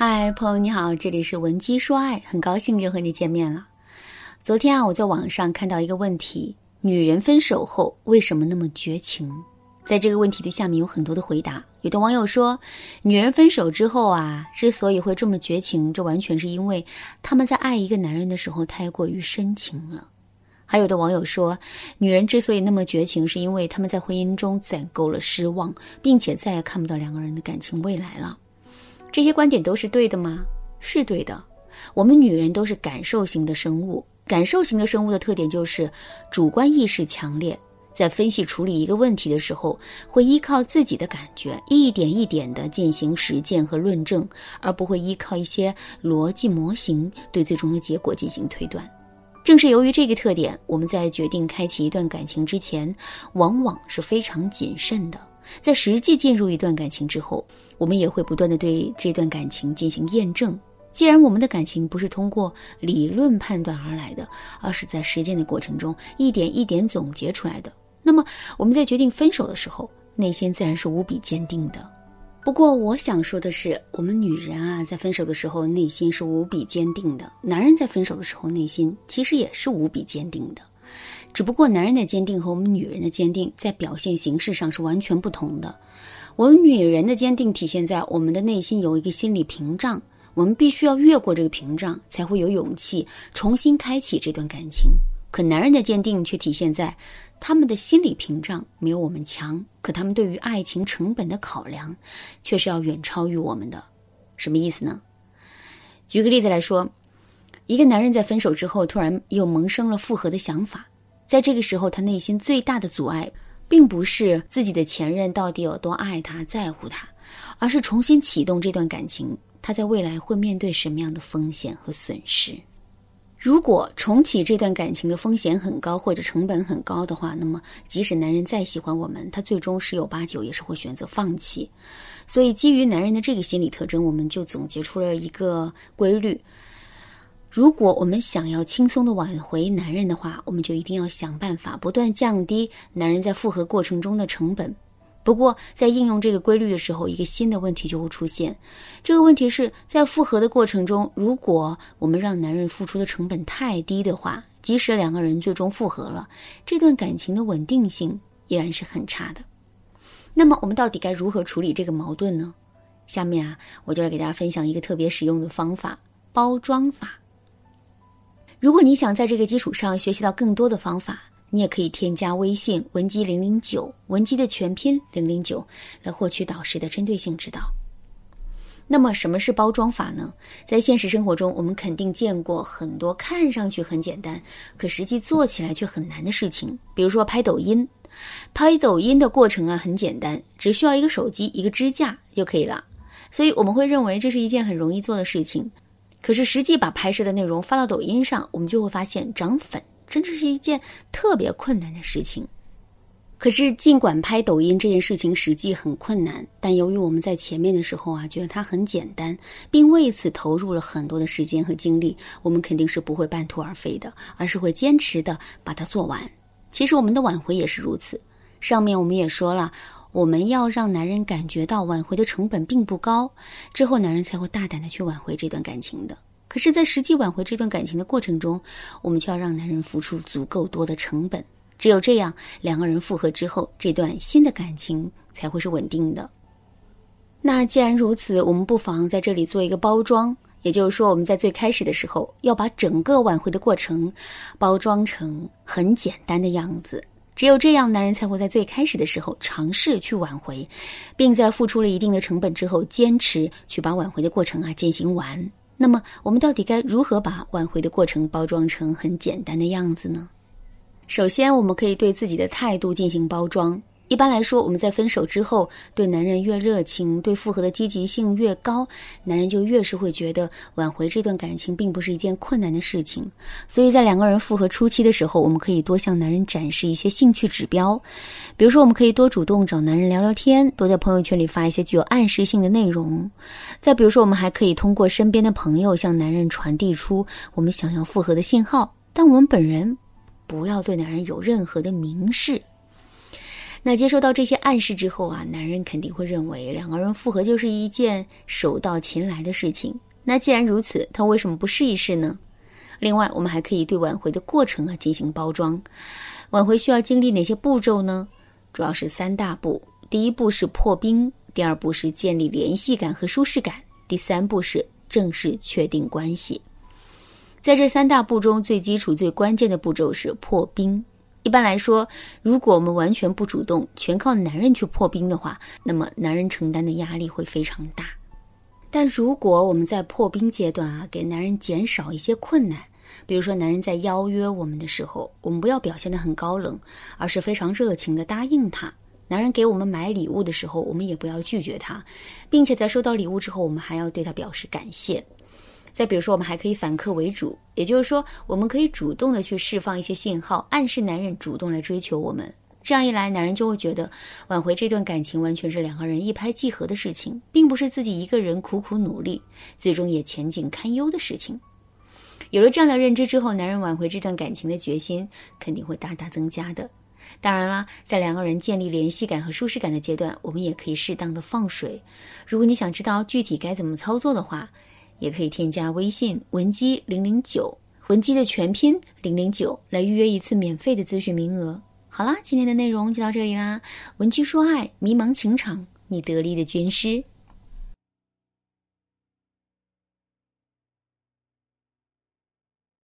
嗨，朋友你好，这里是文姬说爱，很高兴又和你见面了。昨天啊，我在网上看到一个问题：女人分手后为什么那么绝情？在这个问题的下面有很多的回答。有的网友说，女人分手之后啊，之所以会这么绝情，这完全是因为他们在爱一个男人的时候太过于深情了。还有的网友说，女人之所以那么绝情，是因为他们在婚姻中攒够了失望，并且再也看不到两个人的感情未来了。这些观点都是对的吗？是对的。我们女人都是感受型的生物，感受型的生物的特点就是主观意识强烈，在分析处理一个问题的时候，会依靠自己的感觉，一点一点地进行实践和论证，而不会依靠一些逻辑模型对最终的结果进行推断。正是由于这个特点，我们在决定开启一段感情之前，往往是非常谨慎的。在实际进入一段感情之后，我们也会不断的对这段感情进行验证。既然我们的感情不是通过理论判断而来的，而是在实践的过程中一点一点总结出来的，那么我们在决定分手的时候，内心自然是无比坚定的。不过，我想说的是，我们女人啊，在分手的时候内心是无比坚定的；男人在分手的时候内心其实也是无比坚定的。只不过，男人的坚定和我们女人的坚定在表现形式上是完全不同的。我们女人的坚定体现在我们的内心有一个心理屏障，我们必须要越过这个屏障，才会有勇气重新开启这段感情。可男人的坚定却体现在他们的心理屏障没有我们强，可他们对于爱情成本的考量却是要远超于我们的。什么意思呢？举个例子来说，一个男人在分手之后，突然又萌生了复合的想法。在这个时候，他内心最大的阻碍，并不是自己的前任到底有多爱他、在乎他，而是重新启动这段感情，他在未来会面对什么样的风险和损失？如果重启这段感情的风险很高或者成本很高的话，那么即使男人再喜欢我们，他最终十有八九也是会选择放弃。所以，基于男人的这个心理特征，我们就总结出了一个规律。如果我们想要轻松的挽回男人的话，我们就一定要想办法不断降低男人在复合过程中的成本。不过，在应用这个规律的时候，一个新的问题就会出现。这个问题是在复合的过程中，如果我们让男人付出的成本太低的话，即使两个人最终复合了，这段感情的稳定性依然是很差的。那么，我们到底该如何处理这个矛盾呢？下面啊，我就来给大家分享一个特别实用的方法——包装法。如果你想在这个基础上学习到更多的方法，你也可以添加微信文姬零零九，文姬的全拼零零九，来获取导师的针对性指导。那么，什么是包装法呢？在现实生活中，我们肯定见过很多看上去很简单，可实际做起来却很难的事情。比如说拍抖音，拍抖音的过程啊很简单，只需要一个手机、一个支架就可以了，所以我们会认为这是一件很容易做的事情。可是，实际把拍摄的内容发到抖音上，我们就会发现涨粉真的是一件特别困难的事情。可是，尽管拍抖音这件事情实际很困难，但由于我们在前面的时候啊，觉得它很简单，并为此投入了很多的时间和精力，我们肯定是不会半途而废的，而是会坚持的把它做完。其实，我们的挽回也是如此。上面我们也说了。我们要让男人感觉到挽回的成本并不高，之后男人才会大胆的去挽回这段感情的。可是，在实际挽回这段感情的过程中，我们就要让男人付出足够多的成本。只有这样，两个人复合之后，这段新的感情才会是稳定的。那既然如此，我们不妨在这里做一个包装，也就是说，我们在最开始的时候要把整个挽回的过程包装成很简单的样子。只有这样，男人才会在最开始的时候尝试去挽回，并在付出了一定的成本之后，坚持去把挽回的过程啊进行完。那么，我们到底该如何把挽回的过程包装成很简单的样子呢？首先，我们可以对自己的态度进行包装。一般来说，我们在分手之后，对男人越热情，对复合的积极性越高，男人就越是会觉得挽回这段感情并不是一件困难的事情。所以在两个人复合初期的时候，我们可以多向男人展示一些兴趣指标，比如说，我们可以多主动找男人聊聊天，多在朋友圈里发一些具有暗示性的内容。再比如说，我们还可以通过身边的朋友向男人传递出我们想要复合的信号，但我们本人不要对男人有任何的明示。那接收到这些暗示之后啊，男人肯定会认为两个人复合就是一件手到擒来的事情。那既然如此，他为什么不试一试呢？另外，我们还可以对挽回的过程啊进行包装。挽回需要经历哪些步骤呢？主要是三大步：第一步是破冰，第二步是建立联系感和舒适感，第三步是正式确定关系。在这三大步中，最基础、最关键的步骤是破冰。一般来说，如果我们完全不主动，全靠男人去破冰的话，那么男人承担的压力会非常大。但如果我们在破冰阶段啊，给男人减少一些困难，比如说男人在邀约我们的时候，我们不要表现得很高冷，而是非常热情地答应他。男人给我们买礼物的时候，我们也不要拒绝他，并且在收到礼物之后，我们还要对他表示感谢。再比如说，我们还可以反客为主，也就是说，我们可以主动的去释放一些信号，暗示男人主动来追求我们。这样一来，男人就会觉得挽回这段感情完全是两个人一拍即合的事情，并不是自己一个人苦苦努力，最终也前景堪忧的事情。有了这样的认知之后，男人挽回这段感情的决心肯定会大大增加的。当然啦，在两个人建立联系感和舒适感的阶段，我们也可以适当的放水。如果你想知道具体该怎么操作的话，也可以添加微信文姬零零九，文姬的全拼零零九，来预约一次免费的咨询名额。好啦，今天的内容就到这里啦。文姬说爱，迷茫情场，你得力的军师。